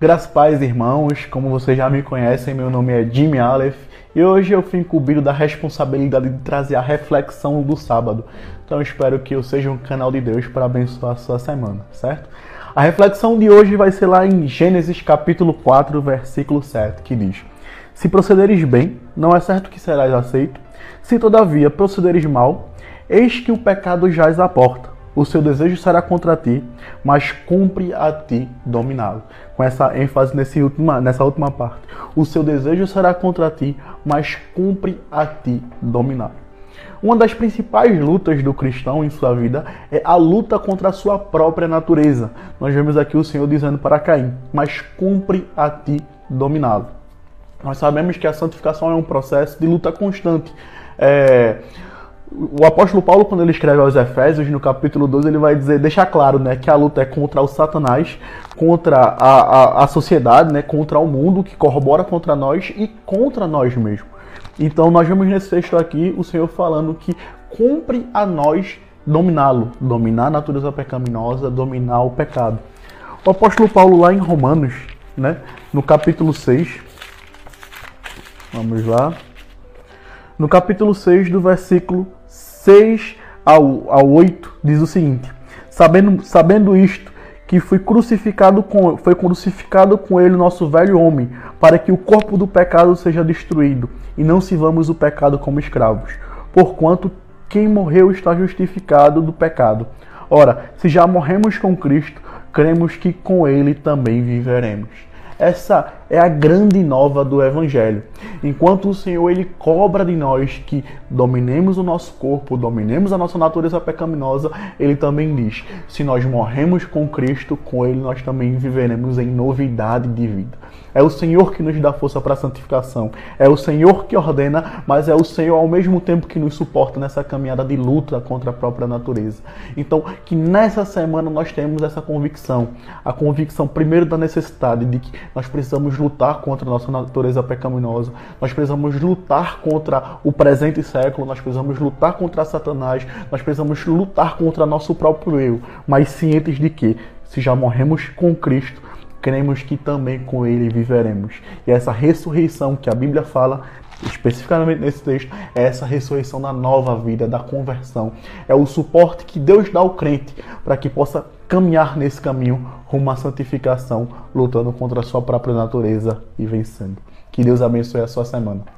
Graças pais, irmãos, como vocês já me conhecem, meu nome é Jimmy Aleph e hoje eu fui incumbido da responsabilidade de trazer a reflexão do sábado. Então espero que eu seja um canal de Deus para abençoar a sua semana, certo? A reflexão de hoje vai ser lá em Gênesis capítulo 4, versículo 7, que diz: Se procederes bem, não é certo que serás aceito. Se todavia procederes mal, eis que o pecado jaz à porta o seu desejo será contra ti, mas cumpre a ti dominá-lo. Com essa ênfase nesse última, nessa última parte. O seu desejo será contra ti, mas cumpre a ti dominá-lo. Uma das principais lutas do cristão em sua vida é a luta contra a sua própria natureza. Nós vemos aqui o Senhor dizendo para Caim: Mas cumpre a ti dominá-lo. Nós sabemos que a santificação é um processo de luta constante. É, o apóstolo Paulo, quando ele escreve aos Efésios, no capítulo 12, ele vai dizer, deixar claro, né, que a luta é contra o Satanás, contra a, a, a sociedade, né, contra o mundo que corrobora contra nós e contra nós mesmos. Então nós vemos nesse texto aqui o Senhor falando que cumpre a nós dominá-lo, dominar a natureza pecaminosa, dominar o pecado. O apóstolo Paulo lá em Romanos, né, no capítulo 6, vamos lá, no capítulo 6 do versículo 6 ao, ao 8 diz o seguinte: sabendo, sabendo isto, que foi crucificado com foi crucificado com ele o nosso velho homem, para que o corpo do pecado seja destruído, e não sirvamos o pecado como escravos. Porquanto quem morreu está justificado do pecado. Ora, se já morremos com Cristo, cremos que com ele também viveremos. Essa é a grande nova do Evangelho. Enquanto o Senhor ele cobra de nós que dominemos o nosso corpo, dominemos a nossa natureza pecaminosa, ele também diz: se nós morremos com Cristo, com ele nós também viveremos em novidade de vida. É o Senhor que nos dá força para a santificação. É o Senhor que ordena, mas é o Senhor ao mesmo tempo que nos suporta nessa caminhada de luta contra a própria natureza. Então, que nessa semana nós temos essa convicção, a convicção primeiro da necessidade de que nós lutar contra a nossa natureza pecaminosa, nós precisamos lutar contra o presente século, nós precisamos lutar contra Satanás, nós precisamos lutar contra nosso próprio eu, mas cientes de que, se já morremos com Cristo, cremos que também com ele viveremos. E essa ressurreição que a Bíblia fala, especificamente nesse texto, é essa ressurreição da nova vida, da conversão. É o suporte que Deus dá ao crente para que possa caminhar nesse caminho rumo à santificação, lutando contra a sua própria natureza e vencendo. Que Deus abençoe a sua semana.